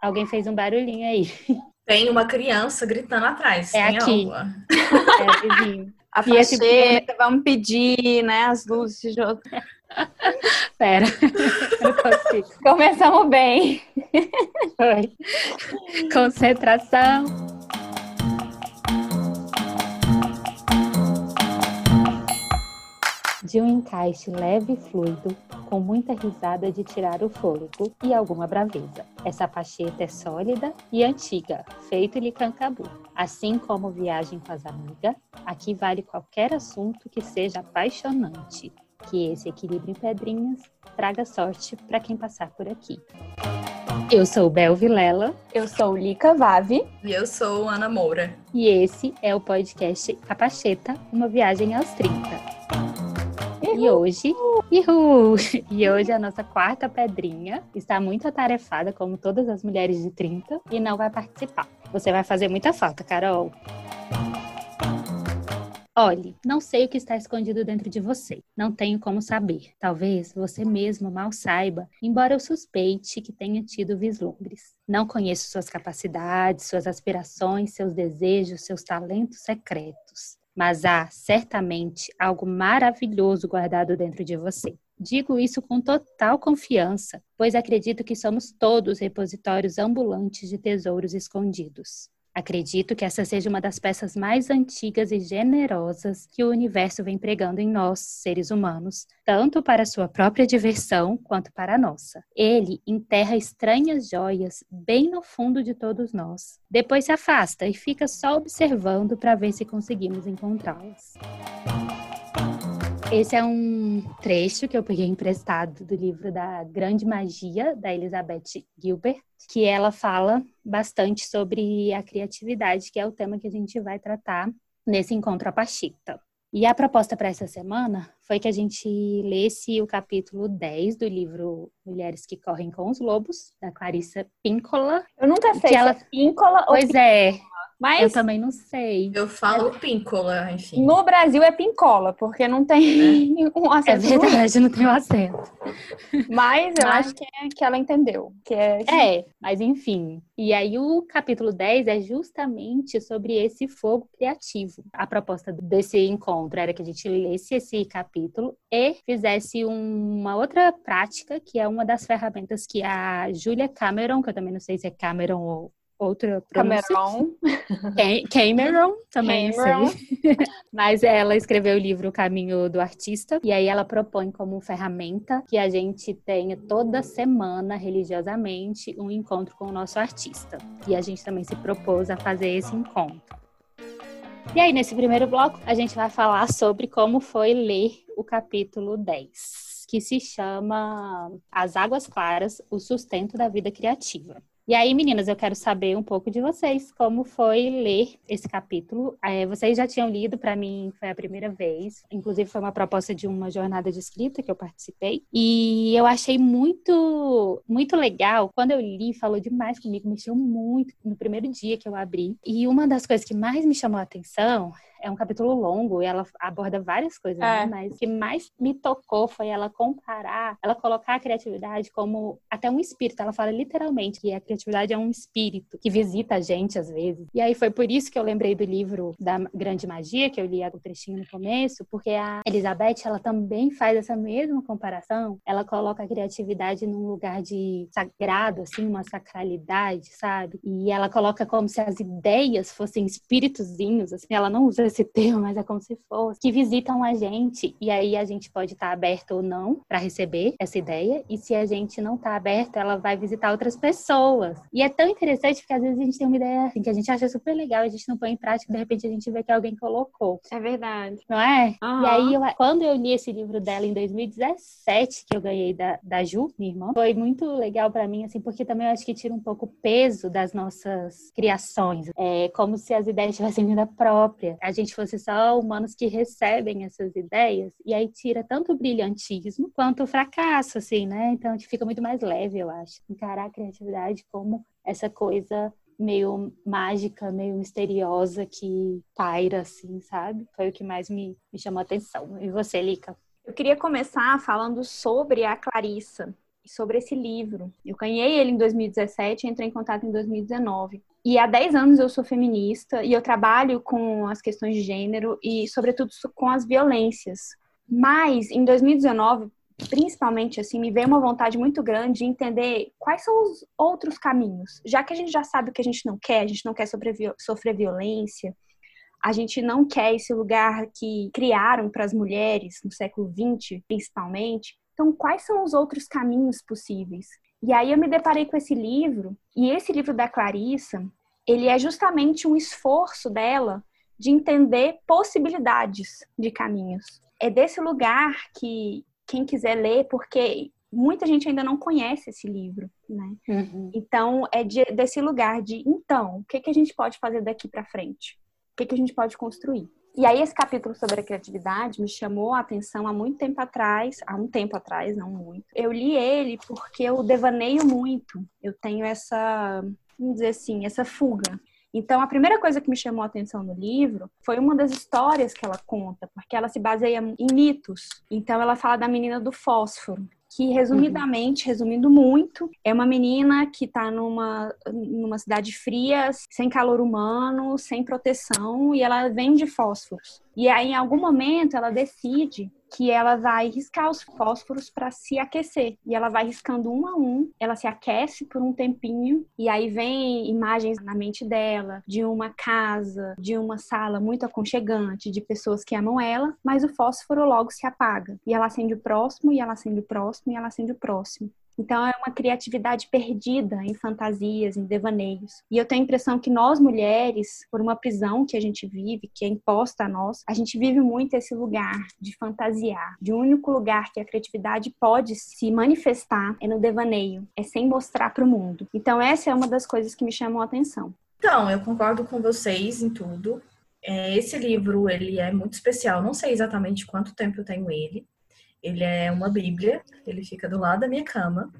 Alguém fez um barulhinho aí. Tem uma criança gritando atrás. É Tem aqui. algo? É, vizinho. A esse facheta, vamos pedir, né, as luzes de jogo. Pera, eu não consigo. Começamos bem. Foi. Concentração. De um encaixe leve e fluido, com muita risada de tirar o fôlego e alguma braveza. Essa pacheta é sólida e antiga, feito-lhe cancabu. Assim como viagem com as amigas, aqui vale qualquer assunto que seja apaixonante. Que esse equilíbrio em pedrinhas traga sorte para quem passar por aqui. Eu sou Bel Vilela Eu sou Lica Vave. E eu sou Ana Moura. e esse é o podcast A Pacheta, uma viagem aos 30. E hoje, e hoje a nossa quarta pedrinha está muito atarefada, como todas as mulheres de 30, e não vai participar. Você vai fazer muita falta, Carol. Olhe, não sei o que está escondido dentro de você. Não tenho como saber. Talvez você mesmo mal saiba, embora eu suspeite que tenha tido vislumbres. Não conheço suas capacidades, suas aspirações, seus desejos, seus talentos secretos. Mas há certamente algo maravilhoso guardado dentro de você. Digo isso com total confiança, pois acredito que somos todos repositórios ambulantes de tesouros escondidos. Acredito que essa seja uma das peças mais antigas e generosas que o universo vem pregando em nós, seres humanos, tanto para sua própria diversão quanto para a nossa. Ele enterra estranhas joias bem no fundo de todos nós. Depois se afasta e fica só observando para ver se conseguimos encontrá-las. Esse é um trecho que eu peguei emprestado do livro da Grande Magia, da Elizabeth Gilbert, que ela fala bastante sobre a criatividade, que é o tema que a gente vai tratar nesse encontro a Pachita. E a proposta para essa semana foi que a gente lesse o capítulo 10 do livro Mulheres que Correm com os Lobos, da Clarissa Píncola. Eu nunca sei Que se ela- é píncola ou Pois é, eu Mas também não sei. Eu falo píncola, enfim. no Brasil é pincola, porque não tem um É acento. verdade, não tem o acento. Mas eu Mas- acho que, é, que ela entendeu. Que é, É, mas enfim. E aí o capítulo 10 é justamente sobre esse fogo criativo. A proposta desse encontro era que a gente lesse esse capítulo e fizesse uma outra prática, que é uma das ferramentas que a Julia Cameron, que eu também não sei se é Cameron ou outra pronúncia. Cameron. Cam- Cameron, também Cameron. sei. Mas ela escreveu o livro O Caminho do Artista, e aí ela propõe como ferramenta que a gente tenha toda semana, religiosamente, um encontro com o nosso artista. E a gente também se propôs a fazer esse encontro. E aí, nesse primeiro bloco, a gente vai falar sobre como foi ler o capítulo 10, que se chama As Águas Claras, o sustento da vida criativa. E aí, meninas, eu quero saber um pouco de vocês, como foi ler esse capítulo. É, vocês já tinham lido, para mim foi a primeira vez. Inclusive, foi uma proposta de uma jornada de escrita que eu participei. E eu achei muito, muito legal. Quando eu li, falou demais comigo, mexeu muito no primeiro dia que eu abri. E uma das coisas que mais me chamou a atenção é um capítulo longo e ela aborda várias coisas, É. né? mas o que mais me tocou foi ela comparar, ela colocar a criatividade como até um espírito. Ela fala literalmente que a criatividade é um espírito que visita a gente às vezes. E aí foi por isso que eu lembrei do livro da Grande Magia, que eu li o trechinho no começo, porque a Elizabeth, ela também faz essa mesma comparação. Ela coloca a criatividade num lugar de sagrado, assim, uma sacralidade, sabe? E ela coloca como se as ideias fossem espíritozinhos, assim, ela não usa esse termo, mas é como se fosse, que visitam a gente. E aí a gente pode estar aberto ou não para receber essa ideia. E se a gente não está aberto, ela vai visitar outras pessoas. E é tão interessante porque às vezes a gente tem uma ideia assim, que a gente acha super legal, a gente não põe em prática, de repente a gente vê que alguém colocou, É verdade. não é? Aham. E aí, eu- quando eu li esse livro dela em 2017, que eu ganhei da, da Ju, minha irmã, foi muito legal pra mim, assim, porque também eu acho que tira um pouco o peso das nossas criações. É como se as ideias tivessem vida própria. A gente fosse só humanos que recebem essas ideias, e aí tira tanto o brilhantismo quanto o fracasso, assim, né? Então, fica muito mais leve, eu acho. Encarar a criatividade como essa coisa meio mágica, meio misteriosa que paira, assim, sabe? Foi o que mais me, me chamou a atenção. E você, Lica? Eu queria começar falando sobre a Clarissa. sobre esse livro. Eu ganhei ele em 2017 e entrei em contato em 2019. E há 10 anos eu sou feminista e eu trabalho com as questões de gênero e, sobretudo, com as violências. Mas, em 2019, principalmente, assim, me veio uma vontade muito grande de entender quais são os outros caminhos. Já que a gente já sabe o que a gente não quer, a gente não quer sofrer violência, a gente não quer esse lugar que criaram para as mulheres no século XX, principalmente. Então, quais são os outros caminhos possíveis? E aí eu me deparei com esse livro, e esse livro da Clarissa, ele é justamente um esforço dela de entender possibilidades de caminhos. É desse lugar que quem quiser ler, porque muita gente ainda não conhece esse livro, né? Uhum. Então é de, desse lugar de então, o que, que a gente pode fazer daqui para frente? que, que a gente pode construir. E aí esse capítulo sobre a criatividade me chamou a atenção há muito tempo atrás, há um tempo atrás, não muito. Eu li ele porque eu devaneio muito. Eu tenho essa, vamos dizer assim, essa fuga. Então, a primeira coisa que me chamou a atenção no livro foi uma das histórias que ela conta, porque ela se baseia em mitos. Então, ela fala da menina do fósforo, que resumidamente, uhum. resumindo muito, é uma menina que está numa, numa cidade fria, sem calor humano, sem proteção, e ela vende fósforos. E aí, em algum momento, ela decide que ela vai riscar os fósforos para se aquecer. E ela vai riscando um a um, ela se aquece por um tempinho, e aí vem imagens na mente dela de uma casa, de uma sala muito aconchegante, de pessoas que amam ela, mas o fósforo logo se apaga. E ela acende o próximo, e ela acende o próximo, e ela acende o próximo. Então é uma criatividade perdida em fantasias, em devaneios. E eu tenho a impressão que nós mulheres, por uma prisão que a gente vive, que é imposta a nós, a gente vive muito esse lugar de fantasiar. De um único lugar que a criatividade pode se manifestar é no devaneio, é sem mostrar para o mundo. Então essa é uma das coisas que me chamam a atenção. Então, eu concordo com vocês em tudo. É, esse livro, ele é muito especial. Não sei exatamente quanto tempo eu tenho ele. Ele é uma bíblia, ele fica do lado da minha cama.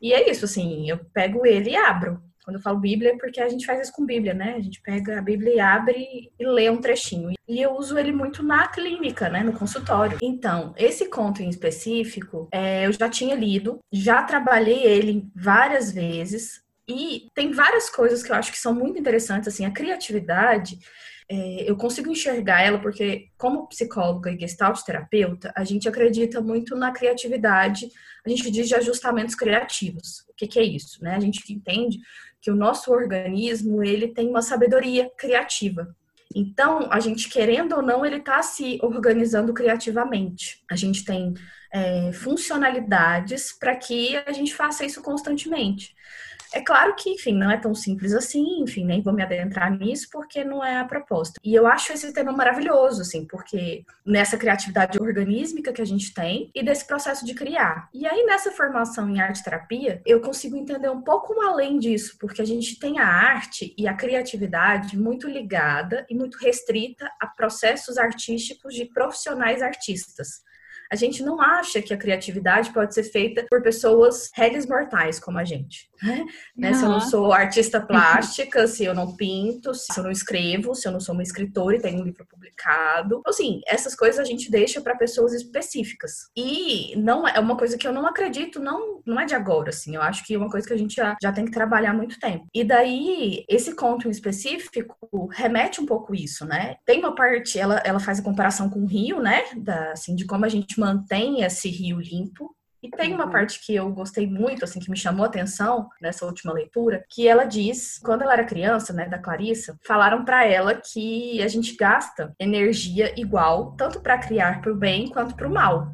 E é isso, assim, eu pego ele e abro. Quando eu falo Bíblia, é porque a gente faz isso com Bíblia, né? A gente pega a Bíblia e abre e lê um trechinho. E eu uso ele muito na clínica, né? No consultório. Então, esse conto em específico, é, eu já tinha lido, já trabalhei ele várias vezes. E tem várias coisas que eu acho que são muito interessantes, assim, a criatividade é, eu consigo enxergar ela porque, como psicóloga e gestalt terapeuta, a gente acredita muito na criatividade, a gente diz de ajustamentos criativos. O que, que é isso? Né? A gente entende que o nosso organismo ele tem uma sabedoria criativa. Então, a gente, querendo ou não, ele está se organizando criativamente. A gente tem é, funcionalidades para que a gente faça isso constantemente. É claro que, enfim, não é tão simples assim, enfim, nem vou me adentrar nisso porque não é a proposta. E eu acho esse tema maravilhoso, assim, porque nessa criatividade organísmica que a gente tem e desse processo de criar. E aí, nessa formação em arte terapia, eu consigo entender um pouco além disso, porque a gente tem a arte e a criatividade muito ligada e muito restrita a processos artísticos de profissionais artistas a gente não acha que a criatividade pode ser feita por pessoas réis mortais como a gente. Né? Uhum. Se eu não sou artista plástica, se eu não pinto, se eu não escrevo, se eu não sou uma escritora e tenho um livro publicado. Então, assim, essas coisas a gente deixa para pessoas específicas. E não é uma coisa que eu não acredito, não, não é de agora, assim. Eu acho que é uma coisa que a gente já, já tem que trabalhar há muito tempo. E daí, esse conto em específico remete um pouco isso, né? Tem uma parte, ela, ela faz a comparação com o rio, né? Da, assim, de como a gente mantém esse rio limpo. E tem uma uhum. parte que eu gostei muito, assim, que me chamou a atenção nessa última leitura, que ela diz, quando ela era criança, né, da Clarissa, falaram para ela que a gente gasta energia igual, tanto para criar para o bem quanto para o mal.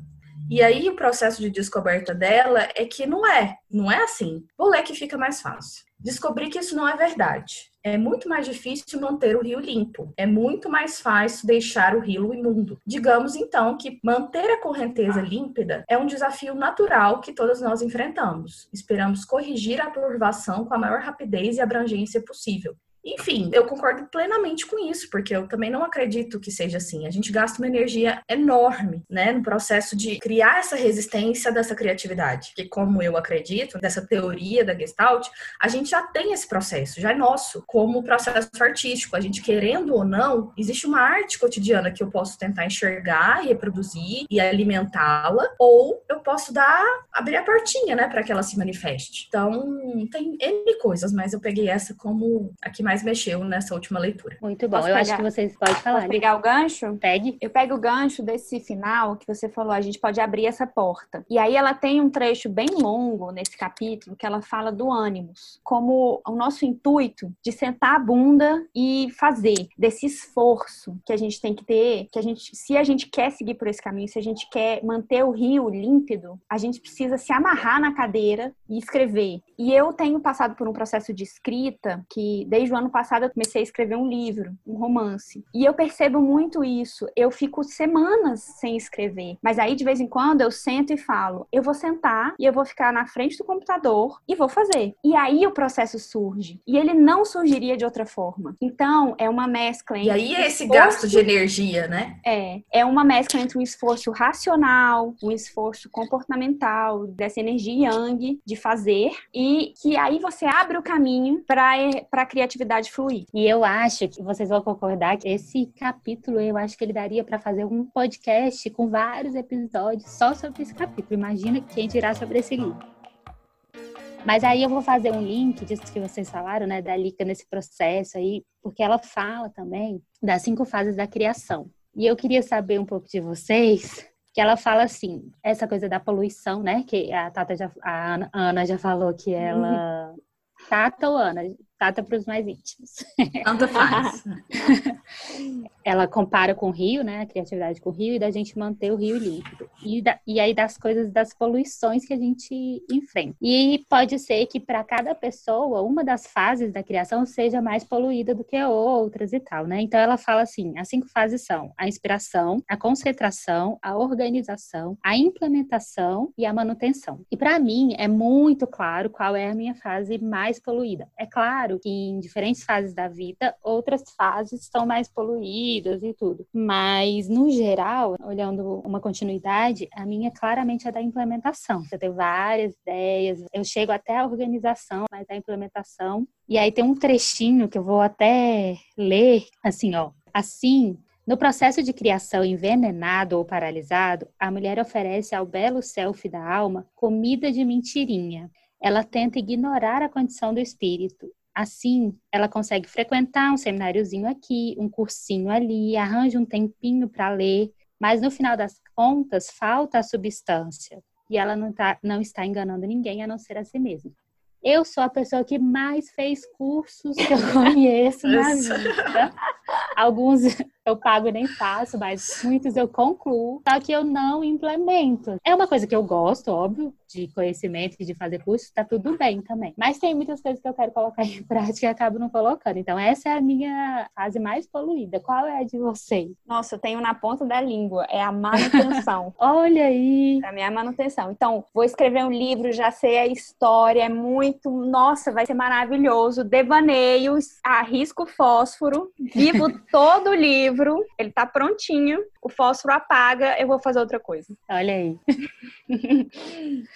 E aí o processo de descoberta dela é que não é, não é assim. Vou ler que fica mais fácil. Descobri que isso não é verdade é muito mais difícil manter o rio limpo. É muito mais fácil deixar o rio imundo. Digamos então que manter a correnteza límpida é um desafio natural que todas nós enfrentamos. Esperamos corrigir a turvação com a maior rapidez e abrangência possível. Enfim, eu concordo plenamente com isso, porque eu também não acredito que seja assim. A gente gasta uma energia enorme, né, no processo de criar essa resistência dessa criatividade. Que como eu acredito, dessa teoria da Gestalt, a gente já tem esse processo, já é nosso, como processo artístico. A gente querendo ou não, existe uma arte cotidiana que eu posso tentar enxergar e reproduzir e alimentá-la, ou eu posso dar abrir a portinha, né, para que ela se manifeste. Então, tem N coisas, mas eu peguei essa como a que mais mexeu nessa última leitura. Muito bom. Posso eu pegar? acho que vocês podem falar. Posso pegar o gancho? Pegue. Eu pego o gancho desse final que você falou, a gente pode abrir essa porta. E aí ela tem um trecho bem longo nesse capítulo que ela fala do ânimos, como o nosso intuito de sentar a bunda e fazer desse esforço que a gente tem que ter, que a gente, se a gente quer seguir por esse caminho, se a gente quer manter o rio límpido, a gente precisa se amarrar na cadeira e escrever. E eu tenho passado por um processo de escrita que desde o ano passado eu comecei a escrever um livro, um romance. E eu percebo muito isso. Eu fico semanas sem escrever, mas aí de vez em quando eu sento e falo, eu vou sentar e eu vou ficar na frente do computador e vou fazer. E aí o processo surge. E ele não surgiria de outra forma. Então, é uma mescla entre E aí é esse esforço... gasto de energia, né? É, é uma mescla entre um esforço racional, um esforço comportamental, dessa energia yang de fazer e que aí você abre o caminho para a criatividade fluir. E eu acho que vocês vão concordar que esse capítulo, eu acho que ele daria para fazer um podcast com vários episódios só sobre esse capítulo. Imagina quem dirá sobre esse livro. Mas aí eu vou fazer um link disso que vocês falaram, né, da Lica nesse processo aí, porque ela fala também das cinco fases da criação. E eu queria saber um pouco de vocês, que ela fala assim, essa coisa da poluição, né, que a Tata já, a Ana já falou que ela uhum. Tata ou Ana? Tata para os mais íntimos. Tanto faz. Ela compara com o rio, né? A criatividade com o rio e da gente manter o rio límpido. E, da, e aí das coisas, das poluições que a gente enfrenta. E pode ser que para cada pessoa, uma das fases da criação seja mais poluída do que outras e tal, né? Então ela fala assim: as cinco fases são a inspiração, a concentração, a organização, a implementação e a manutenção. E para mim é muito claro qual é a minha fase mais poluída. É claro claro que em diferentes fases da vida, outras fases estão mais poluídas e tudo. Mas, no geral, olhando uma continuidade, a minha claramente é da implementação. Eu tenho várias ideias, eu chego até a organização, mas a implementação. E aí tem um trechinho que eu vou até ler, assim, ó. Assim, no processo de criação envenenado ou paralisado, a mulher oferece ao belo self da alma comida de mentirinha. Ela tenta ignorar a condição do espírito Assim, ela consegue frequentar um semináriozinho aqui, um cursinho ali, arranja um tempinho para ler, mas no final das contas falta a substância e ela não, tá, não está enganando ninguém a não ser a si mesma. Eu sou a pessoa que mais fez cursos que eu conheço na vida. Alguns eu pago e nem faço, mas muitos eu concluo, só que eu não implemento. É uma coisa que eu gosto, óbvio, de conhecimento e de fazer curso, tá tudo bem também. Mas tem muitas coisas que eu quero colocar em prática e acabo não colocando. Então, essa é a minha fase mais poluída. Qual é a de vocês? Nossa, eu tenho na ponta da língua, é a manutenção. Olha aí! A minha manutenção. Então, vou escrever um livro, já sei a história, é muito, nossa, vai ser maravilhoso. Devaneio, arrisco fósforo, vivo todo o livro, ele tá prontinho, o fósforo apaga, eu vou fazer outra coisa. Olha aí.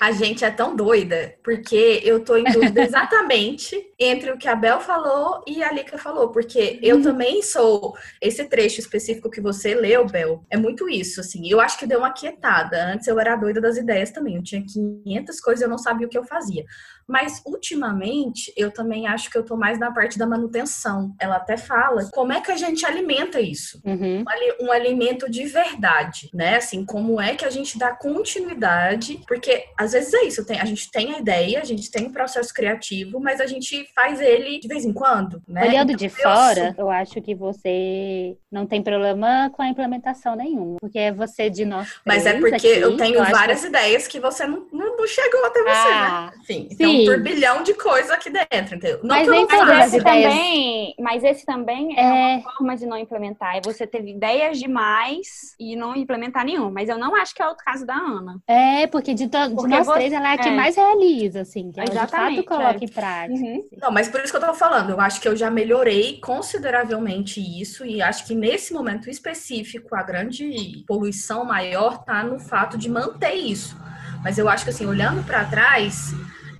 A gente é tão doida, porque eu tô em dúvida exatamente entre o que a Bel falou e a Lika falou, porque eu também sou esse trecho específico que você leu, Bel, é muito isso, assim. Eu acho que deu uma quietada. Antes eu era doida das ideias também, eu tinha 500 coisas, eu não sabia o que eu fazia. Mas ultimamente eu também acho que eu tô mais na parte da manutenção. Ela até fala como é que a gente alimenta isso, uhum. um, um alimento de verdade, né? Assim, como é que a gente dá continuidade, porque às vezes é isso, tem, a gente tem a ideia, a gente tem um processo criativo, mas a gente faz ele de vez em quando, né? Olhando então, de fora, eu acho que você não tem problema com a implementação nenhuma, porque é você de nós. Mas é porque aqui, eu tenho eu várias que... ideias que você não, não chegou até você, né? ah, né? Enfim, sim. tem um turbilhão de coisa aqui dentro, entendeu? Não mas nem todas as ideias. Também, mas esse também é, é uma forma de não implementar. Aí você teve ideias demais e não implementar nenhum. Mas eu não acho que é o caso da Ana. É, porque de, to, porque de nós você, três, ela é a que é. mais realiza, assim. Que Exatamente, ela de fato coloca é. em prática. Uhum. Assim. Não, mas por isso que eu tô falando. Eu acho que eu já melhorei consideravelmente isso. E acho que nesse momento específico, a grande poluição maior tá no fato de manter isso. Mas eu acho que, assim, olhando para trás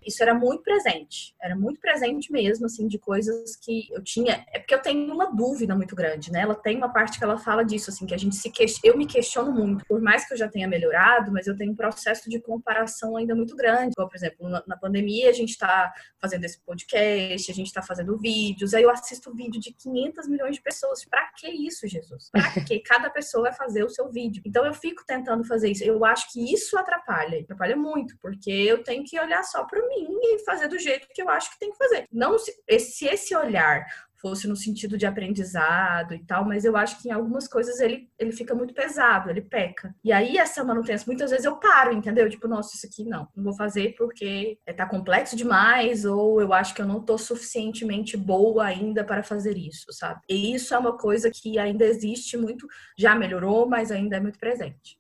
isso era muito presente. Era muito presente mesmo, assim, de coisas que eu tinha. É porque eu tenho uma dúvida muito grande, né? Ela tem uma parte que ela fala disso, assim, que a gente se question... Eu me questiono muito. Por mais que eu já tenha melhorado, mas eu tenho um processo de comparação ainda muito grande. Igual, por exemplo, na pandemia a gente está fazendo esse podcast, a gente está fazendo vídeos, aí eu assisto vídeo de 500 milhões de pessoas. Pra que isso, Jesus? Pra que cada pessoa vai fazer o seu vídeo? Então eu fico tentando fazer isso. Eu acho que isso atrapalha, atrapalha muito, porque eu tenho que olhar só para mim mim e fazer do jeito que eu acho que tem que fazer. Não se, se esse olhar fosse no sentido de aprendizado e tal, mas eu acho que em algumas coisas ele, ele fica muito pesado, ele peca. E aí essa manutenção, muitas vezes eu paro, entendeu? Tipo, nossa, isso aqui não, não vou fazer porque tá complexo demais ou eu acho que eu não tô suficientemente boa ainda para fazer isso, sabe? E isso é uma coisa que ainda existe muito, já melhorou, mas ainda é muito presente.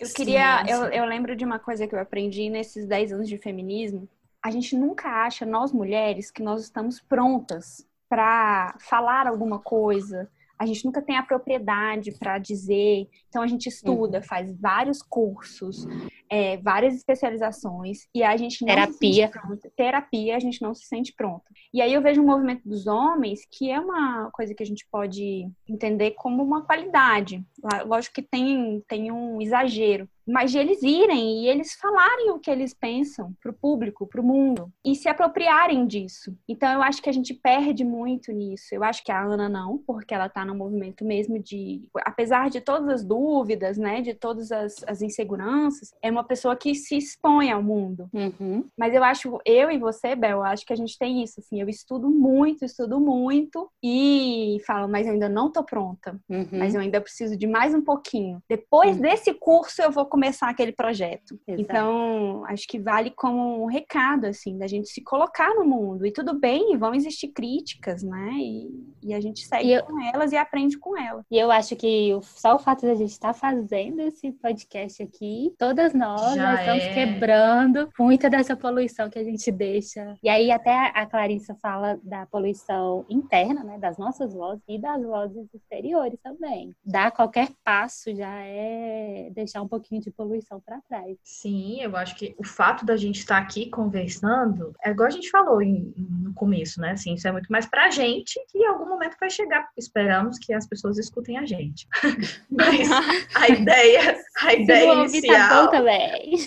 Eu queria, sim, sim. Eu, eu lembro de uma coisa que eu aprendi nesses 10 anos de feminismo, a gente nunca acha, nós mulheres, que nós estamos prontas para falar alguma coisa. A gente nunca tem a propriedade para dizer. Então a gente estuda, uhum. faz vários cursos, é, várias especializações e a gente não terapia. terapia, a gente não se sente pronta. E aí eu vejo o movimento dos homens, que é uma coisa que a gente pode entender como uma qualidade. Lógico que tem, tem um exagero, mas de eles irem e eles falarem o que eles pensam para o público, para o mundo e se apropriarem disso. Então eu acho que a gente perde muito nisso. Eu acho que a Ana não, porque ela está no movimento mesmo de, apesar de todas as dúvidas, né, de todas as, as inseguranças, é uma pessoa que se expõe ao mundo. Uhum. Mas eu acho, eu e você, Bel, acho que a gente tem isso. Assim, eu estudo muito, estudo muito e falo, mas eu ainda não tô pronta. Uhum. Mas eu ainda preciso de mais um pouquinho. Depois uhum. desse curso eu vou começar aquele projeto. Exato. Então, acho que vale como um recado, assim, da gente se colocar no mundo. E tudo bem, vão existir críticas, né? E, e a gente segue eu, com elas e aprende com elas. E eu acho que só o fato de a gente estar tá fazendo esse podcast aqui, todas nós já, já estamos é. quebrando muita dessa poluição que a gente deixa. E aí até a Clarissa fala da poluição interna, né? Das nossas vozes e das vozes exteriores também. Dar qualquer passo já é deixar um pouquinho de poluição para trás. Sim, eu acho que o fato da gente estar aqui conversando, é igual a gente falou em, no começo, né? Assim, isso é muito mais pra gente que em algum momento vai chegar. Esperamos que as pessoas escutem a gente. Mas a ideia, a ideia tá inicial. Tá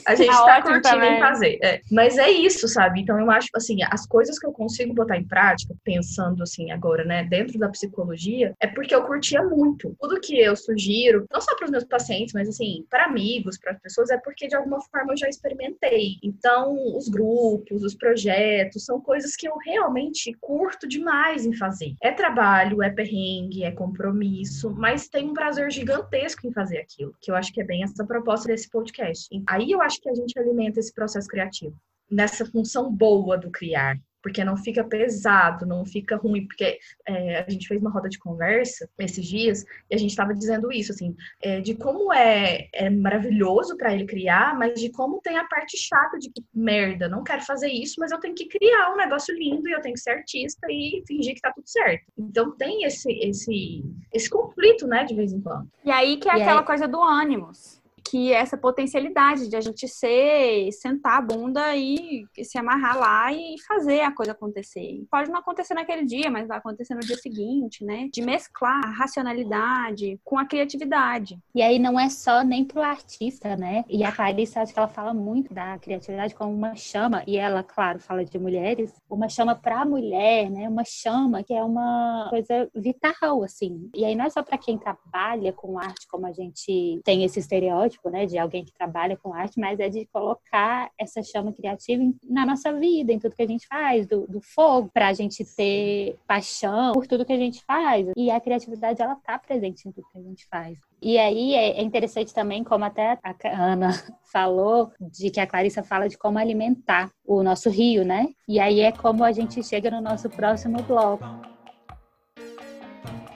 a gente tá, tá curtindo também. em fazer. É. Mas é isso, sabe? Então eu acho assim, as coisas que eu consigo botar em prática, pensando assim agora, né, dentro da psicologia, é porque eu curtia muito. Tudo que eu sugiro, não só para os meus pacientes, mas assim, para amigos amigos, para as pessoas, é porque de alguma forma eu já experimentei. Então, os grupos, os projetos, são coisas que eu realmente curto demais em fazer. É trabalho, é perrengue, é compromisso, mas tem um prazer gigantesco em fazer aquilo, que eu acho que é bem essa proposta desse podcast. Aí eu acho que a gente alimenta esse processo criativo nessa função boa do criar, porque não fica pesado, não fica ruim, porque é, a gente fez uma roda de conversa esses dias e a gente estava dizendo isso, assim, é, de como é, é maravilhoso para ele criar, mas de como tem a parte chata de que, merda, não quero fazer isso, mas eu tenho que criar um negócio lindo e eu tenho que ser artista e fingir que tá tudo certo. Então tem esse, esse, esse conflito, né, de vez em quando. E aí que é e aquela aí... coisa do ânimos que essa potencialidade de a gente ser, sentar a bunda e se amarrar lá e fazer a coisa acontecer. Pode não acontecer naquele dia, mas vai acontecer no dia seguinte, né? De mesclar a racionalidade com a criatividade. E aí não é só nem pro artista, né? E a Clarice, acho que ela fala muito da criatividade como uma chama, e ela, claro, fala de mulheres, uma chama pra mulher, né? Uma chama que é uma coisa vital, assim. E aí não é só para quem trabalha com arte, como a gente tem esse estereótipo, né, de alguém que trabalha com arte, mas é de colocar essa chama criativa na nossa vida, em tudo que a gente faz, do, do fogo, para a gente ter paixão por tudo que a gente faz. E a criatividade, ela tá presente em tudo que a gente faz. E aí é, é interessante também, como até a Ana falou, de que a Clarissa fala de como alimentar o nosso rio, né? E aí é como a gente chega no nosso próximo bloco.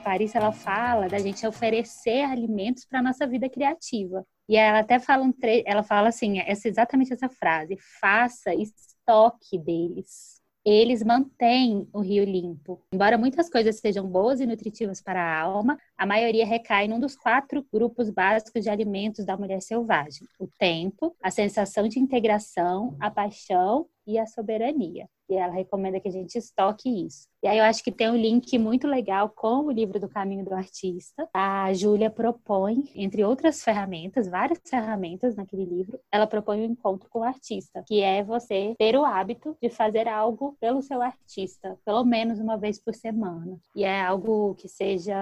Clarice ela fala da gente oferecer alimentos para nossa vida criativa. E ela até fala um tre... ela fala assim, essa exatamente essa frase: faça estoque deles eles mantêm o rio limpo. Embora muitas coisas sejam boas e nutritivas para a alma, a maioria recai num dos quatro grupos básicos de alimentos da mulher selvagem: o tempo, a sensação de integração, a paixão e a soberania. E ela recomenda que a gente estoque isso. E aí eu acho que tem um link muito legal com o livro do Caminho do Artista. A Júlia propõe, entre outras ferramentas, várias ferramentas naquele livro, ela propõe um encontro com o artista, que é você ter o hábito de fazer algo pelo seu artista, pelo menos uma vez por semana. E é algo que seja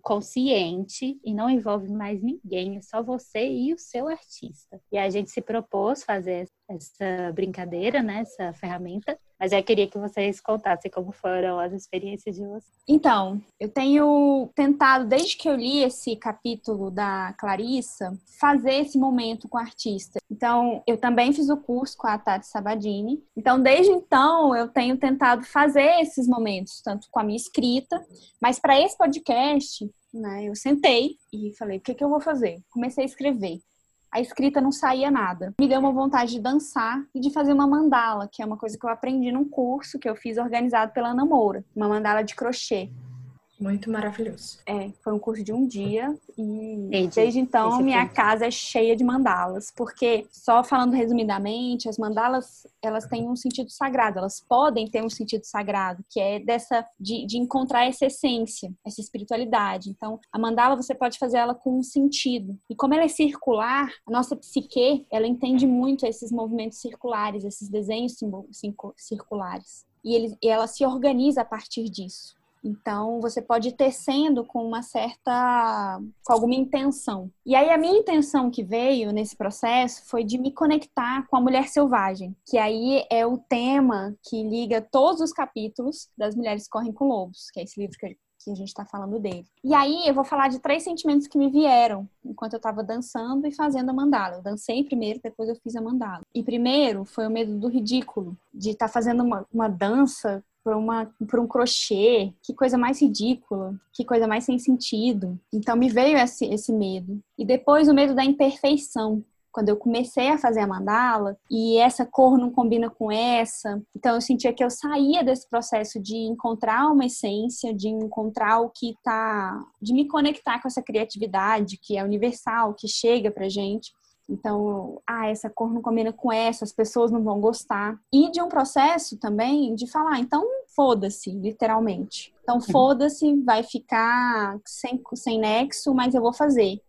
consciente e não envolve mais ninguém, é só você e o seu artista. E a gente se propôs fazer essa brincadeira, né, essa ferramenta, mas eu queria que vocês contassem como foram as experiências de vocês. Então, eu tenho tentado, desde que eu li esse capítulo da Clarissa, fazer esse momento com o artista. Então, eu também fiz o curso com a Tati Sabadini. Então, desde então, eu tenho tentado fazer esses momentos, tanto com a minha escrita, mas para esse podcast, né, eu sentei e falei, o que, que eu vou fazer? Comecei a escrever a escrita não saía nada. Me deu uma vontade de dançar e de fazer uma mandala, que é uma coisa que eu aprendi num curso que eu fiz organizado pela Namora, uma mandala de crochê. Muito maravilhoso. É, foi um curso de um dia e Entendi. desde então minha casa é cheia de mandalas, porque só falando resumidamente, as mandalas elas têm um sentido sagrado, elas podem ter um sentido sagrado, que é dessa de, de encontrar essa essência, essa espiritualidade. Então, a mandala você pode fazer ela com um sentido. E como ela é circular, a nossa psique, ela entende muito esses movimentos circulares, esses desenhos circulares. E, ele, e ela se organiza a partir disso. Então, você pode ir tecendo com uma certa. com alguma intenção. E aí, a minha intenção que veio nesse processo foi de me conectar com a mulher selvagem, que aí é o tema que liga todos os capítulos das Mulheres Correm com Lobos, que é esse livro que a gente está falando dele. E aí eu vou falar de três sentimentos que me vieram enquanto eu estava dançando e fazendo a mandala. Eu dancei primeiro, depois eu fiz a mandala. E primeiro foi o medo do ridículo, de estar tá fazendo uma, uma dança por, uma, por um crochê, que coisa mais ridícula, que coisa mais sem sentido. Então me veio esse, esse medo. E depois o medo da imperfeição, quando eu comecei a fazer a mandala e essa cor não combina com essa. Então eu sentia que eu saía desse processo de encontrar uma essência, de encontrar o que tá, de me conectar com essa criatividade que é universal, que chega pra gente. Então, ah, essa cor não combina com essa, as pessoas não vão gostar. E de um processo também de falar, então foda-se, literalmente. Então, foda-se, vai ficar sem, sem nexo, mas eu vou fazer.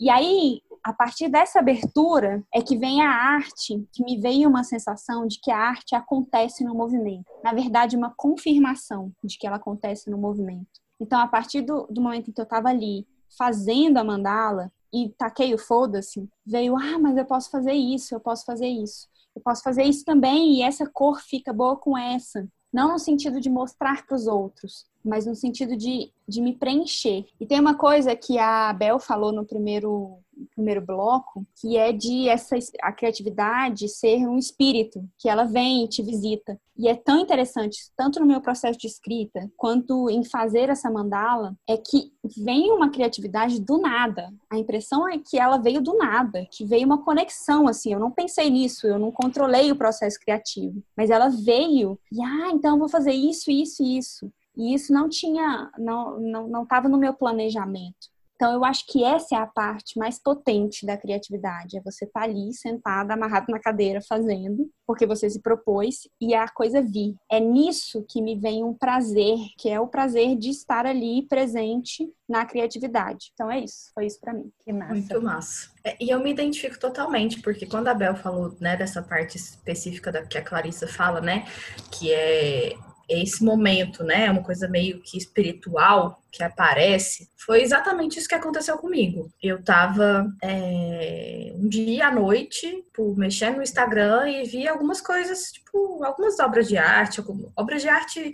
E aí, a partir dessa abertura, é que vem a arte, que me veio uma sensação de que a arte acontece no movimento. Na verdade, uma confirmação de que ela acontece no movimento. Então, a partir do, do momento em que eu estava ali fazendo a mandala, e taquei o foda-se, veio, ah, mas eu posso fazer isso, eu posso fazer isso. Eu posso fazer isso também e essa cor fica boa com essa. Não no sentido de mostrar para os outros, mas no sentido de, de me preencher. E tem uma coisa que a Bel falou no primeiro primeiro bloco, que é de essa a criatividade ser um espírito, que ela vem e te visita. E é tão interessante, tanto no meu processo de escrita, quanto em fazer essa mandala, é que vem uma criatividade do nada. A impressão é que ela veio do nada, que veio uma conexão, assim. Eu não pensei nisso, eu não controlei o processo criativo, mas ela veio e, ah, então eu vou fazer isso, isso e isso. E isso não tinha, não, não, não estava no meu planejamento. Então, eu acho que essa é a parte mais potente da criatividade. É você estar tá ali, sentado, amarrado na cadeira, fazendo, porque você se propôs e a coisa vir. É nisso que me vem um prazer, que é o prazer de estar ali presente na criatividade. Então é isso, foi isso para mim. Que massa. Muito massa. É, e eu me identifico totalmente, porque quando a Bel falou, né, dessa parte específica da que a Clarissa fala, né, que é esse momento, né, uma coisa meio que espiritual que aparece, foi exatamente isso que aconteceu comigo. Eu tava é, um dia à noite, tipo, mexendo no Instagram e vi algumas coisas, tipo, algumas obras de arte, obras de arte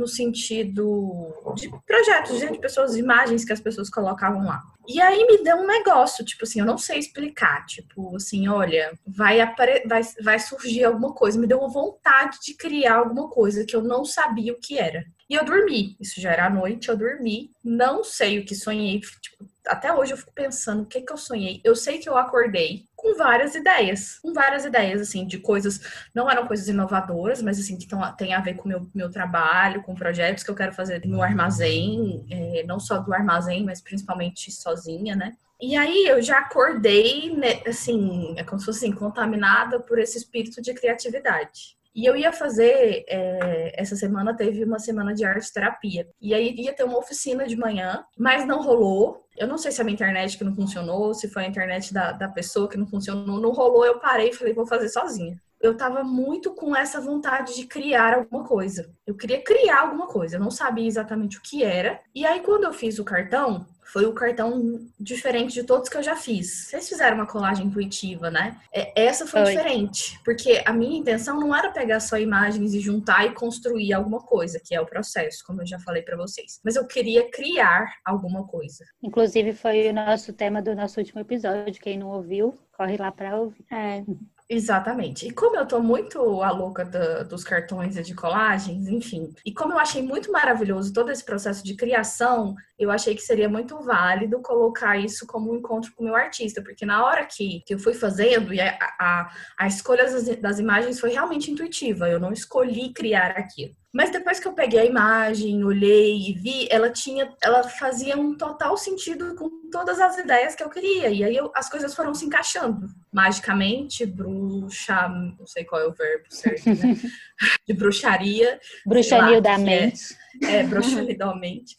no sentido de projetos, de pessoas, imagens que as pessoas colocavam lá. E aí me deu um negócio, tipo assim, eu não sei explicar, tipo assim, olha, vai, apare vai, vai surgir alguma coisa, me deu uma vontade de criar alguma coisa que eu não sabia o que era. E eu dormi. Isso já era à noite, eu dormi. Não sei o que sonhei. Tipo, até hoje eu fico pensando o que que eu sonhei. Eu sei que eu acordei com várias ideias, com várias ideias, assim, de coisas, não eram coisas inovadoras, mas, assim, que tão, tem a ver com o meu, meu trabalho, com projetos que eu quero fazer no armazém, é, não só do armazém, mas principalmente sozinha, né? E aí eu já acordei, né, assim, é como se fosse assim, contaminada por esse espírito de criatividade. E eu ia fazer, é, essa semana teve uma semana de arte terapia. E aí ia ter uma oficina de manhã, mas não rolou. Eu não sei se é a minha internet que não funcionou, se foi a internet da, da pessoa que não funcionou. Não rolou, eu parei e falei, vou fazer sozinha. Eu tava muito com essa vontade de criar alguma coisa. Eu queria criar alguma coisa, eu não sabia exatamente o que era. E aí, quando eu fiz o cartão, foi o cartão diferente de todos que eu já fiz. Vocês fizeram uma colagem intuitiva, né? É, essa foi, foi, diferente, porque a minha intenção não era pegar só imagens e juntar e construir alguma coisa, que é o processo, como eu já falei para vocês. Mas eu queria criar alguma coisa. Inclusive foi o nosso tema do nosso último episódio. Quem não ouviu, corre lá para ouvir. É. Exatamente. E como eu tô muito a louca da, dos cartões e de colagens, enfim, e como eu achei muito maravilhoso todo esse processo de criação, eu achei que seria muito válido colocar isso como um encontro com o meu artista, porque na hora que, que eu fui fazendo, e a, a, a escolha das, das imagens foi realmente intuitiva, eu não escolhi criar aquilo. Mas depois que eu peguei a imagem, olhei e vi, ela tinha, ela fazia um total sentido com todas as ideias que eu queria. E aí eu, as coisas foram se encaixando. Magicamente, bruxa, não sei qual é o verbo certo, né? De bruxaria. Bruxaria da mente. É, é mente.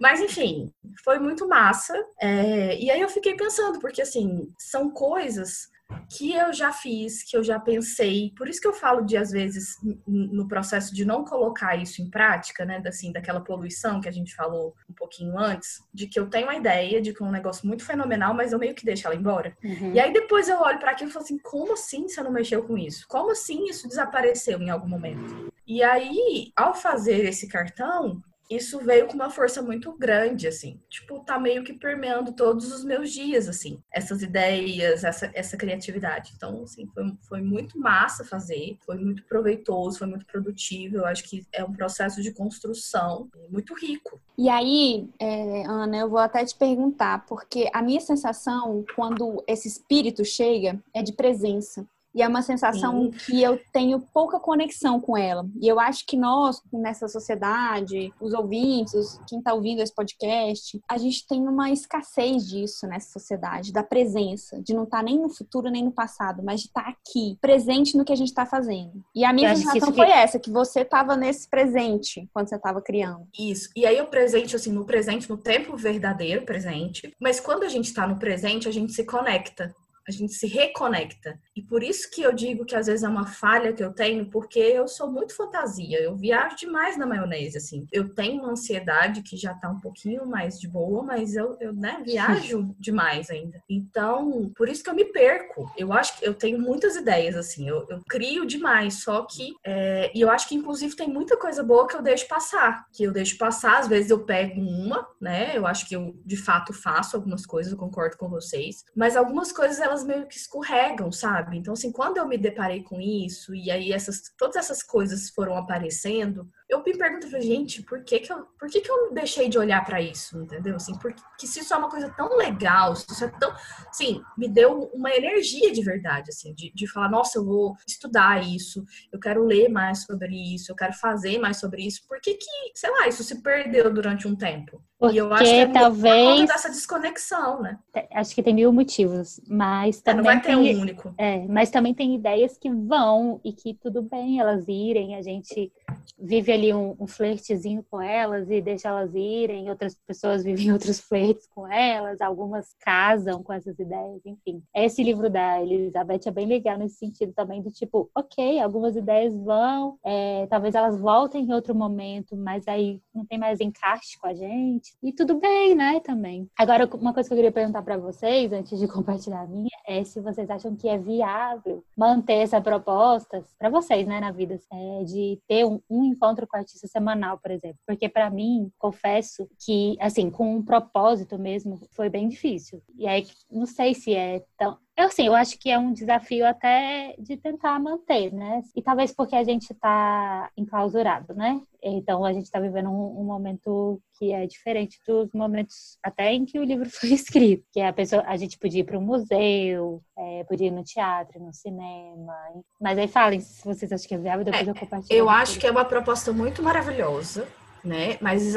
Mas enfim, foi muito massa. É, e aí eu fiquei pensando, porque assim, são coisas que eu já fiz, que eu já pensei. Por isso que eu falo de, às vezes, no processo de não colocar isso em prática, né? Assim, daquela poluição que a gente falou um pouquinho antes, de que eu tenho uma ideia de que é um negócio muito fenomenal, mas eu meio que deixo ela embora. Uhum. E aí depois eu olho para aquilo e falo assim: como assim você não mexeu com isso? Como assim isso desapareceu em algum momento? E aí, ao fazer esse cartão, isso veio com uma força muito grande, assim. Tipo, tá meio que permeando todos os meus dias, assim. Essas ideias, essa, essa criatividade. Então, assim, foi, foi muito massa fazer. Foi muito proveitoso, foi muito produtivo. Eu acho que é um processo de construção muito rico. E aí, é, Ana, eu vou até te perguntar, porque a minha sensação, quando esse espírito chega, é de presença. E é uma sensação Sim. que eu tenho pouca conexão com ela. E eu acho que nós, nessa sociedade, os ouvintes, quem está ouvindo esse podcast, a gente tem uma escassez disso nessa sociedade, da presença, de não estar tá nem no futuro nem no passado, mas de estar tá aqui, presente no que a gente está fazendo. E a minha sensação foi que... essa, que você estava nesse presente quando você estava criando. Isso. E aí o presente, assim, no presente, no tempo verdadeiro presente. Mas quando a gente está no presente, a gente se conecta a gente se reconecta. E por isso que eu digo que às vezes é uma falha que eu tenho, porque eu sou muito fantasia, eu viajo demais na maionese, assim. Eu tenho uma ansiedade que já tá um pouquinho mais de boa, mas eu, eu né, viajo demais ainda. Então, por isso que eu me perco. Eu acho que eu tenho muitas ideias, assim, eu, eu crio demais, só que. É, e eu acho que, inclusive, tem muita coisa boa que eu deixo passar. Que eu deixo passar, às vezes eu pego uma, né? Eu acho que eu, de fato, faço algumas coisas, eu concordo com vocês. Mas algumas coisas, elas elas meio que escorregam, sabe? Então, assim, quando eu me deparei com isso, e aí essas, todas essas coisas foram aparecendo, eu me pergunto, gente, por que que eu, por que que eu deixei de olhar para isso, entendeu? Assim, porque se isso é uma coisa tão legal, se isso é tão, assim, me deu uma energia de verdade, assim, de, de falar, nossa, eu vou estudar isso, eu quero ler mais sobre isso, eu quero fazer mais sobre isso, por que que, sei lá, isso se perdeu durante um tempo? Porque e eu acho que é talvez dessa desconexão, né? Acho que tem mil motivos, mas também é, não vai ter tem, um único. É, mas também tem ideias que vão e que tudo bem elas irem, a gente vive ali um, um flertezinho com elas e deixa elas irem, outras pessoas vivem outros flertes com elas, algumas casam com essas ideias, enfim. Esse livro da Elizabeth é bem legal nesse sentido também, do tipo, ok, algumas ideias vão, é, talvez elas voltem em outro momento, mas aí não tem mais encaixe com a gente, e tudo bem, né, também. Agora, uma coisa que eu queria perguntar para vocês, antes de compartilhar a minha, é se vocês acham que é viável manter essa proposta, para vocês, né, na vida, é, de ter um, um encontro com artista semanal, por exemplo. Porque para mim, confesso que, assim, com um propósito mesmo, foi bem difícil. E aí, não sei se é tão, Eu sim, eu acho que é um desafio até de tentar manter, né? E talvez porque a gente está enclausurado, né? Então a gente está vivendo um, um, momento que é diferente dos momentos até em que o livro foi escrito, que a pessoa, a gente podia ir para um museu, é, podia ir no teatro, no cinema. Mas aí falem se vocês acham que é viável, depois é, eu compartilho. Eu acho que é uma proposta muito maravilhosa né? Mas,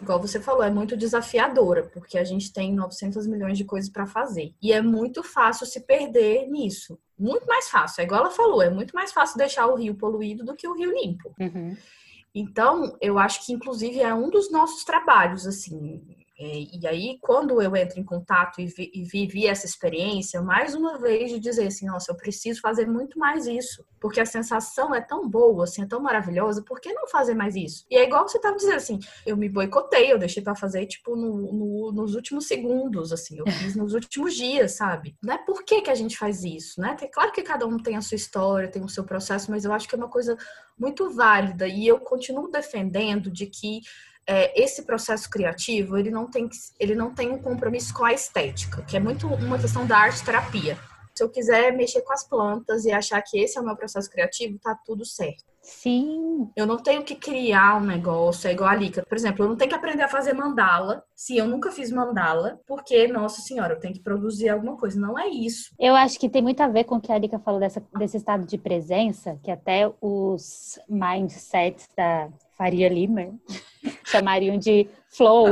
igual você falou, é muito desafiadora, porque a gente tem 900 milhões de coisas para fazer. E é muito fácil se perder nisso. Muito mais fácil. É igual ela falou, é muito mais fácil deixar o rio poluído do que o rio limpo. Uhum. Então, eu acho que, inclusive, é um dos nossos trabalhos, assim, e aí, quando eu entro em contato e, vi, e, vivi essa experiência, mais uma vez de dizer assim, nossa, eu preciso fazer muito mais isso, porque a sensação é tão boa, assim, é tão maravilhosa, por que não fazer mais isso? E é igual você estava dizendo assim, eu me boicotei, eu deixei para fazer, tipo, no, no, nos últimos segundos, assim, eu fiz nos últimos dias, sabe? Não é por que, que a gente faz isso, né? É claro que cada um tem a sua história, tem o seu processo, mas eu acho que é uma coisa muito válida e eu continuo defendendo de que é, esse processo criativo ele não tem ele não tem um compromisso com a estética, que é muito uma questão da arte terapia. Se eu quiser mexer com as plantas e achar que esse é o meu processo criativo, tá tudo certo. Sim. Eu não tenho que criar um negócio, é igual a Lika. Por exemplo, eu não tenho que aprender a fazer mandala se eu nunca fiz mandala, porque, nossa senhora, eu tenho que produzir alguma coisa. Não é isso. Eu acho que tem muito a ver com o que a Lika falou dessa, desse estado de presença, que até os mindsets da Faria Limer chamariam de flow.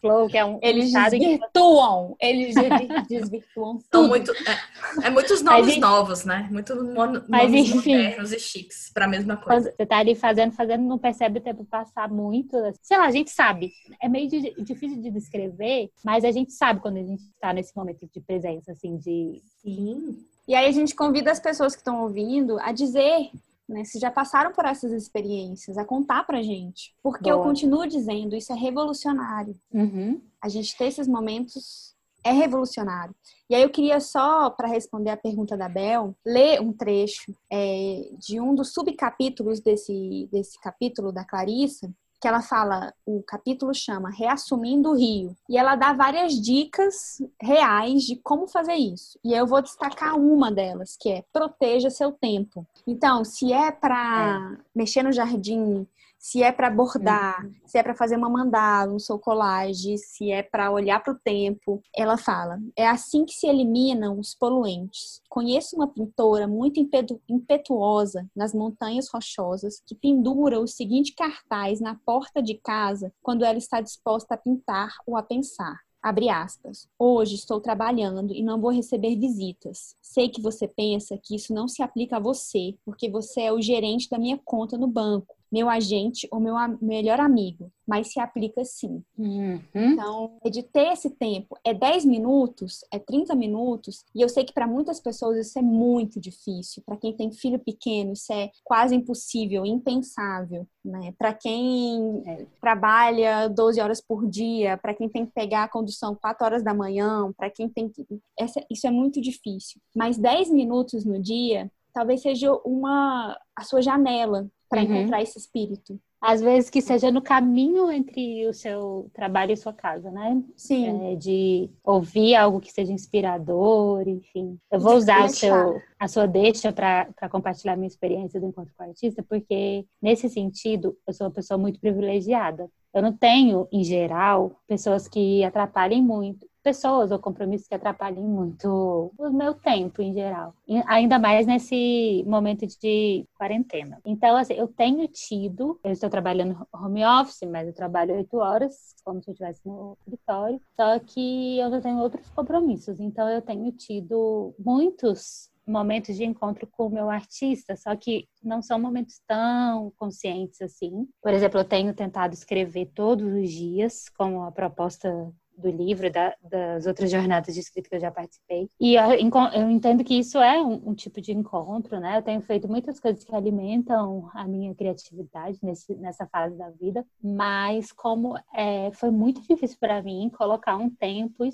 flow, que é um Eles desvirtuam, que... eles desvirtuam tudo. Muito, é, é, muitos nomes gente... novos, né? Muitos nomes Mas, enfim, modernos e chiques para a mesma coisa. Você tá ali fazendo, fazendo, não percebe o tempo passar muito. Sei lá, a gente sabe. É meio difícil de descrever, mas a gente sabe quando a gente está nesse momento de presença, assim, de... Sim. E aí a gente convida as pessoas que estão ouvindo a dizer né, se já passaram por essas experiências, a contar pra gente. Porque Boa. eu continuo dizendo, isso é revolucionário. Uhum. A gente ter esses momentos é revolucionário. E aí eu queria só, para responder a pergunta da Bel, ler um trecho é, de um dos subcapítulos desse, desse capítulo da Clarissa, que ela fala, o capítulo chama Reassumindo o Rio, e ela dá várias dicas reais de como fazer isso. E eu vou destacar uma delas, que é proteja seu tempo. Então, se é para é. mexer no jardim, se é para bordar, uhum. se é para fazer uma mandala, um seu colagem, se é para olhar para o tempo. Ela fala: é assim que se eliminam os poluentes. Conheço uma pintora muito impetuosa nas montanhas rochosas que pendura o seguinte cartaz na porta de casa quando ela está disposta a pintar ou a pensar. Abre aspas. Hoje estou trabalhando e não vou receber visitas. Sei que você pensa que isso não se aplica a você, porque você é o gerente da minha conta no banco meu agente ou meu melhor amigo, mas se aplica sim. Uhum. Então, é de ter esse tempo. É 10 minutos, é 30 minutos, e eu sei que para muitas pessoas isso é muito difícil. Para quem tem filho pequeno, isso é quase impossível, impensável. Né? Para quem é, trabalha 12 horas por dia, para quem tem que pegar a condução 4 horas da manhã, para quem tem que. Essa, isso é muito difícil. Mas 10 minutos no dia talvez seja uma a sua janela para uhum. encontrar esse espírito. Às vezes que seja no caminho entre o seu trabalho e sua casa, né? Sim. É, de ouvir algo que seja inspirador, enfim. Eu vou usar seu, a sua deixa para compartilhar minha experiência do encontro com o artista, porque nesse sentido eu sou uma pessoa muito privilegiada. Eu não tenho, em geral, pessoas que atrapalhem muito pessoas ou compromissos que atrapalhem muito o meu tempo em geral, ainda mais nesse momento de quarentena. Então, assim, eu tenho tido, eu estou trabalhando home office, mas eu trabalho oito horas, como se eu estivesse no escritório, só que eu já tenho outros compromissos, então eu tenho tido muitos momentos de encontro com o meu artista, só que não são momentos tão conscientes assim. Por exemplo, eu tenho tentado escrever todos os dias, como a proposta do livro, da, das outras jornadas de escrita que eu já participei. E eu, eu entendo que isso é um, um, tipo de encontro, né? Eu tenho feito muitas coisas que alimentam a minha criatividade nesse, nessa fase da vida, mas como é, foi muito difícil para mim colocar um tempo,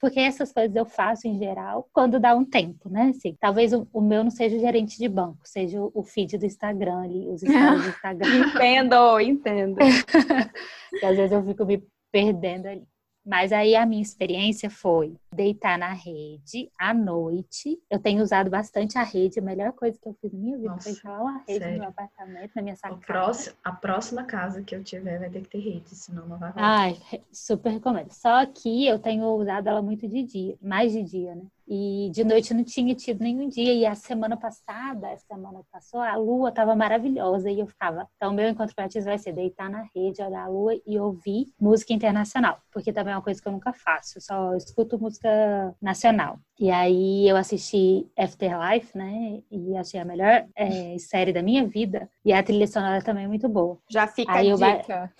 porque essas coisas eu faço em geral quando dá um tempo, né? Assim, talvez o, o meu não seja o gerente de banco, seja o feed do Instagram ali, os stories do Instagram. entendo, entendo. que às vezes eu fico me perdendo ali. Mas aí a minha experiência foi deitar na rede à noite. Eu tenho usado bastante a rede, a melhor coisa que eu fiz na minha vida Nossa, foi instalar uma rede sério? no meu apartamento, na minha sacada. Próximo, a próxima casa que eu tiver vai ter que ter rede, senão não vai rolar. Ai, super recomendo. Só que eu tenho usado ela muito de dia, mais de dia, né? E de noite não tinha tido nenhum dia. E a semana passada, a semana que passou, a lua estava maravilhosa. E eu ficava. Então, meu encontro artista vai ser deitar na rede, olhar a lua e ouvir música internacional. Porque também é uma coisa que eu nunca faço. Eu só escuto música nacional. E aí eu assisti Afterlife, né? E achei a melhor é, série da minha vida. E a trilha sonora também é muito boa. Já fica aí a dica.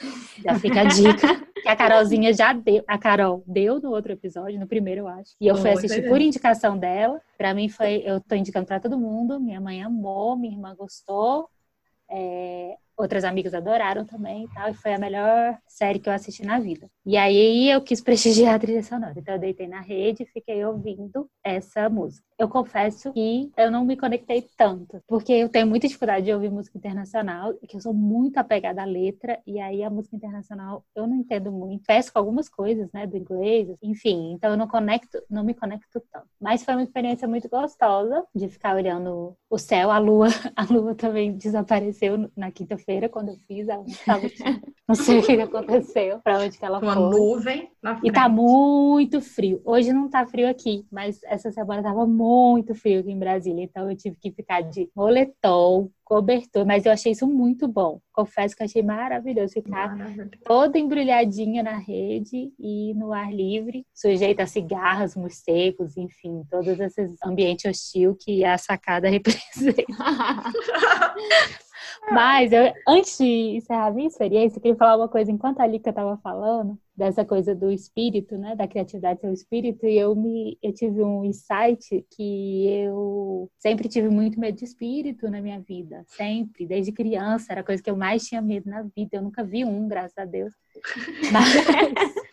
Já fica a dica. que a Carolzinha já deu. A Carol deu no outro episódio, no primeiro, eu acho. E eu fui assistir por indicação dela. Pra mim foi. Eu tô indicando pra todo mundo. Minha mãe amou, minha irmã gostou. É, outras amigas adoraram também e tal, e foi a melhor série que eu assisti na vida. E aí eu quis prestigiar a trilha sonora, então eu deitei na rede e fiquei ouvindo essa música. Eu confesso que eu não me conectei tanto, porque eu tenho muita dificuldade de ouvir música internacional, que eu sou muito apegada à letra, e aí a música internacional eu não entendo muito. Peço com algumas coisas, né, do inglês, enfim, então eu não conecto, não me conecto tanto. Mas foi uma experiência muito gostosa de ficar olhando o céu, a lua, a lua também desapareceu na quinta-feira feira quando eu fiz, ela não aqui. Não sei o que aconteceu, para onde que ela Uma foi. Uma nuvem na frente. E tá muito frio. Hoje não tá frio aqui, mas essa semana tava muito frio aqui em Brasília, então eu tive que ficar de moletom, cobertor, mas eu achei isso muito bom. Confesso que achei maravilhoso ficar Maravilha. toda embrulhadinha na rede e no ar livre, sujeita a cigarros, morcegos, enfim, todos esses ambiente hostil que a sacada representa. Mas eu, antes de encerrar a minha experiência, eu queria falar uma coisa enquanto a Lika estava falando dessa coisa do espírito, né, da criatividade ser o espírito, e eu me eu tive um insight que eu sempre tive muito medo de espírito na minha vida, sempre, desde criança, era a coisa que eu mais tinha medo na vida. Eu nunca vi um, graças a Deus. Mas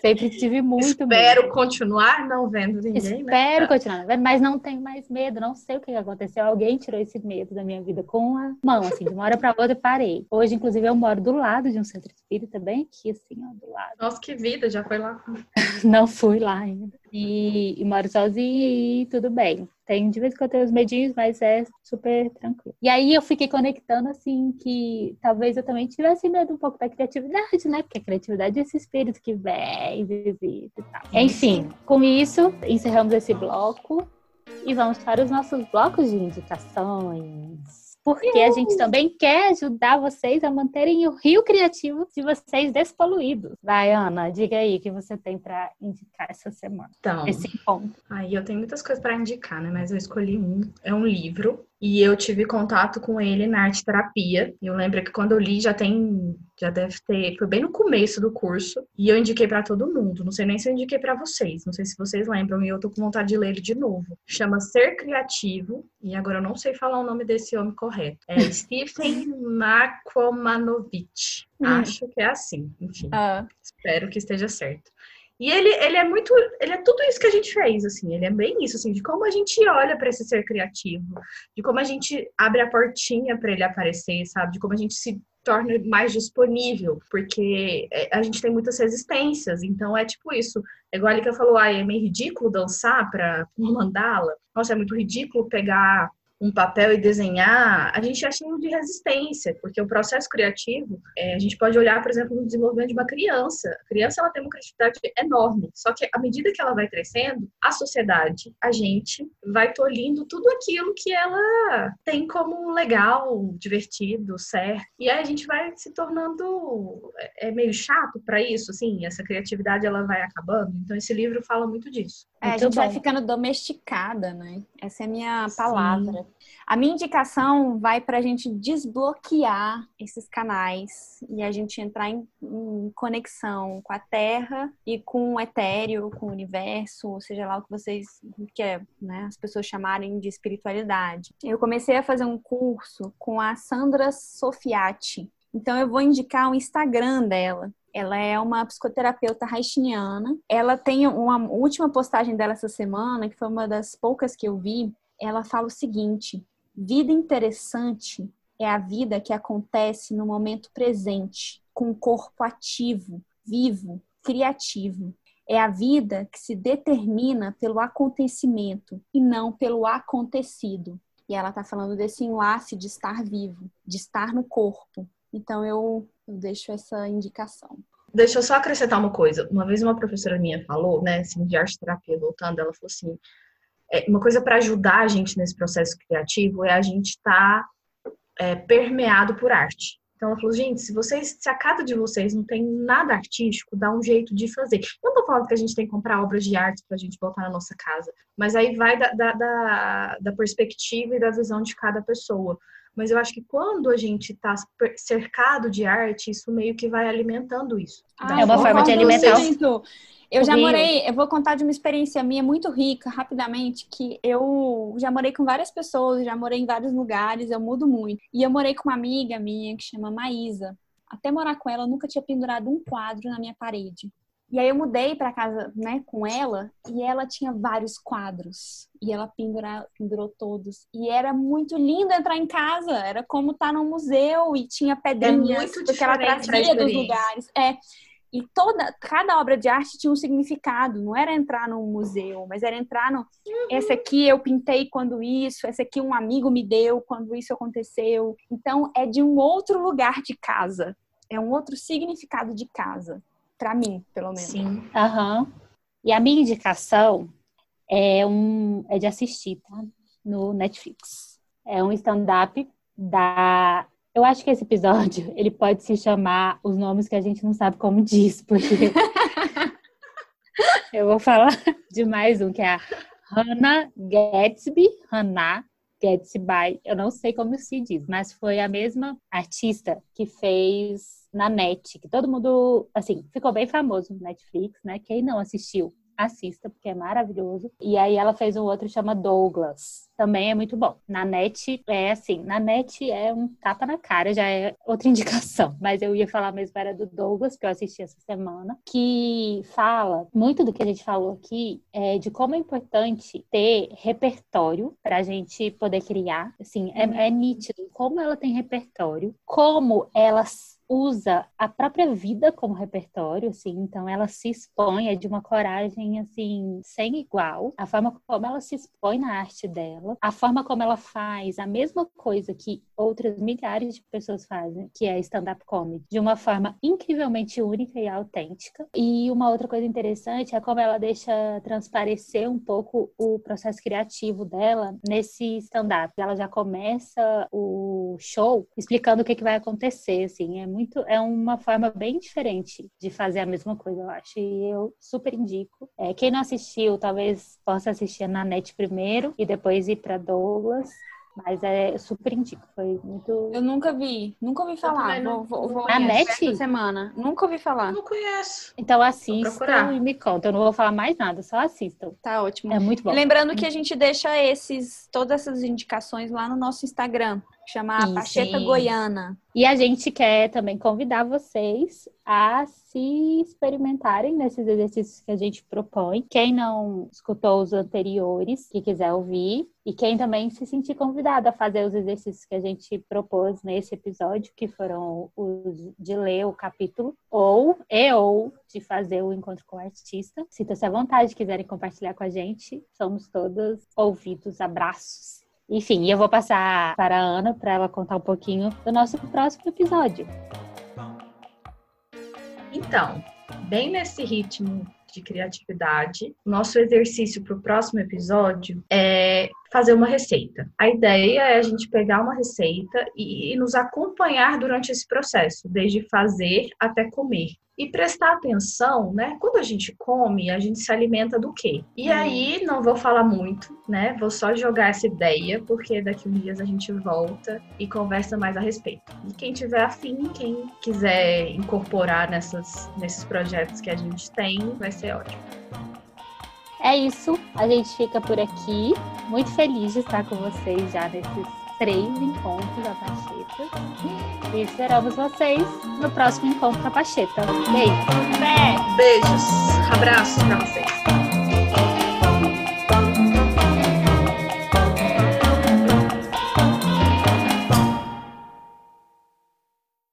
Sempre tive muito Espero medo. continuar não vendo ninguém. Né? Espero né? continuar não vendo, mas não tenho mais medo. Não sei o que aconteceu. Alguém tirou esse medo da minha vida com a mão, assim, de uma hora para outra parei. Hoje, inclusive, eu moro do lado de um centro espírita, bem aqui, assim, ó, do lado. Nossa, que vida, já foi lá? não fui lá ainda. E, e moro sozinha e tudo bem. Tem de vez em quando tem os medinhos, mas é super tranquilo. E aí eu fiquei conectando assim que talvez eu também tivesse medo um pouco da criatividade, né? Porque a criatividade é esse espírito que vem, visita e tal. Enfim, com isso, encerramos esse bloco e vamos para os nossos blocos de indicações porque a gente também quer ajudar vocês a manterem o rio criativo de vocês despoluído. Vai, Ana, diga aí o que você tem para indicar essa semana. Então, esse encontro. Aí eu tenho muitas coisas para indicar, né? Mas eu escolhi um. É um livro e eu tive contato com ele na arte terapia. Eu lembro que quando eu li já tem, já deve ter, foi bem no começo do curso e eu indiquei para todo mundo. Não sei nem se eu indiquei para vocês, não sei se vocês lembram e eu tô com vontade de ler ele de novo. Chama Ser Criativo e agora eu não sei falar o nome desse homem correto. É Stephen Makomanovich. Hum. Acho que é assim, enfim. Ah. Espero que esteja certo. E ele, ele é muito, ele é tudo isso que a gente fez, assim, ele é bem isso, assim, de como a gente olha para esse ser criativo, de como a gente abre a portinha para ele aparecer, sabe? De como a gente se torna mais disponível, porque é, a gente tem muitas resistências, então é tipo isso. É igual ali que falou, ah, é meio ridículo dançar para uma mandala. Nossa, é muito ridículo pegar um papel e desenhar, a gente é cheio de resistência, porque o processo criativo, é, a gente pode olhar, por exemplo, no desenvolvimento de uma criança. A criança ela tem uma criatividade enorme, só que à medida que ela vai crescendo, a sociedade, a gente, vai tolhindo tudo aquilo que ela tem como legal, divertido, certo. E aí a gente vai se tornando é, é meio chato para isso, assim, essa criatividade ela vai acabando. Então esse livro fala muito disso. É, a gente bom. vai ficando domesticada, né? Essa é a minha palavra. Sim. A minha indicação vai para a gente desbloquear esses canais e a gente entrar em, em, conexão com a Terra e com o etéreo, com o universo, ou seja lá o que vocês quer, né, as pessoas chamarem de espiritualidade. Eu comecei a fazer um curso com a Sandra Sofiati. Então eu vou indicar o Instagram dela, ela é uma psicoterapeuta haitiana. Ela tem uma última postagem dela essa semana, que foi uma das poucas que eu vi. Ela fala o seguinte: vida interessante é a vida que acontece no momento presente, com o corpo ativo, vivo, criativo. É a vida que se determina pelo acontecimento e não pelo acontecido. E ela está falando desse enlace de estar vivo, de estar no corpo. Então eu, eu deixo essa indicação. Deixa eu só acrescentar uma coisa. Uma vez uma professora minha falou, né, assim, de arte terapia voltando, ela falou assim: é, uma coisa para ajudar a gente nesse processo criativo é a gente estar tá, é, permeado por arte. Então ela falou, gente, se vocês, se a casa de vocês não tem nada artístico, dá um jeito de fazer. Eu não tô falando que a gente tem que comprar obras de arte para a gente botar na nossa casa, mas aí vai da, da, da, da perspectiva e da visão de cada pessoa. Mas eu acho que quando a gente está cercado de arte, isso meio que vai alimentando isso. Ah, é uma forma de alimentar. Eu já morei, eu vou contar de uma experiência minha muito rica, rapidamente, que eu já morei com várias pessoas, já morei em vários lugares, eu mudo muito. E eu morei com uma amiga minha que chama Maísa. Até morar com ela, eu nunca tinha pendurado um quadro na minha parede. E aí eu mudei para casa, né, com ela, e ela tinha vários quadros. E ela pendura, pendurou todos. E era muito lindo entrar em casa, era como estar tá num museu e tinha pedrinhas, é porque ela trazia dos lugares. É. E toda, cada obra de arte tinha um significado, não era entrar num museu, mas era entrar no. Uhum. Essa aqui eu pintei quando isso, essa aqui um amigo me deu quando isso aconteceu. Então é de um outro lugar de casa, é um outro significado de casa para mim, pelo menos. Sim. Aham. Uhum. E a minha indicação é um é de assistir, tá? No Netflix. É um stand-up da eu acho que esse episódio ele pode se chamar os nomes que a gente não sabe como diz, porque eu vou falar de mais um que é a Hannah Gatsby, Hannah Gatsby, eu não sei como se diz, mas foi a mesma artista que fez na net, que todo mundo, assim, ficou bem famoso no Netflix, né? Quem não assistiu, assista, porque é maravilhoso. E aí ela fez um outro chama Douglas. Também é muito bom. Na net é assim, na net é um tapa na cara, já é outra indicação. Mas eu ia falar mesmo era do Douglas, que eu assisti essa semana, que fala muito do que a gente falou aqui, é, de como é importante ter repertório para a gente poder criar. Assim, é, é nítido como ela tem repertório, como elas usa a própria vida como repertório, assim, então ela se expõe é de uma coragem assim sem igual. A forma como ela se expõe na arte dela, a forma como ela faz a mesma coisa que outras milhares de pessoas fazem, que é stand-up comedy, de uma forma incrivelmente única e autêntica. E uma outra coisa interessante é como ela deixa transparecer um pouco o processo criativo dela nesse stand-up. Ela já começa o show explicando o que, que vai acontecer, assim, é muito muito, é uma forma bem diferente de fazer a mesma coisa, eu acho. E eu super indico. É, quem não assistiu, talvez possa assistir na net primeiro e depois ir para Douglas. Mas é super indico, foi muito. Eu nunca vi, nunca ouvi falar. Vou, vou, vou na net? Semana. Nunca ouvi falar. Não conheço. Então assistam e me conta. Eu não vou falar mais nada, só assistam. Tá ótimo. É muito bom. lembrando que a gente deixa esses, todas essas indicações lá no nosso Instagram chama Sim, Pacheta Goiana. E a gente quer também convidar vocês a se experimentarem nesses exercícios que a gente propõe. Quem não escutou os anteriores, que quiser ouvir, e quem também se sentir convidado a fazer os exercícios que a gente propôs nesse episódio, que foram os de ler o capítulo, ou e ou de fazer o encontro com o artista. Sinta-se à vontade, quiserem compartilhar com a gente. Somos todos ouvidos. Abraços. Enfim, eu vou passar para a Ana para ela contar um pouquinho do nosso próximo episódio. Então, bem nesse ritmo de criatividade, nosso exercício para o próximo episódio é fazer uma receita. A ideia é a gente pegar uma receita e, nos acompanhar durante esse processo, desde fazer até comer. E prestar atenção, né? Quando a gente come, a gente se alimenta do quê? E hum. aí, não vou falar muito, né? Vou só jogar essa ideia, porque daqui uns dias a gente volta e conversa mais a respeito. E quem tiver afim, quem quiser incorporar nessas, nesses projetos que a gente tem, vai ser ótimo. É isso, a gente fica por aqui. Muito feliz de estar com vocês já nesses três encontros da Pacheta. E esperamos vocês no próximo encontro da Pacheta. Beijo. Beijos. Abraços para vocês.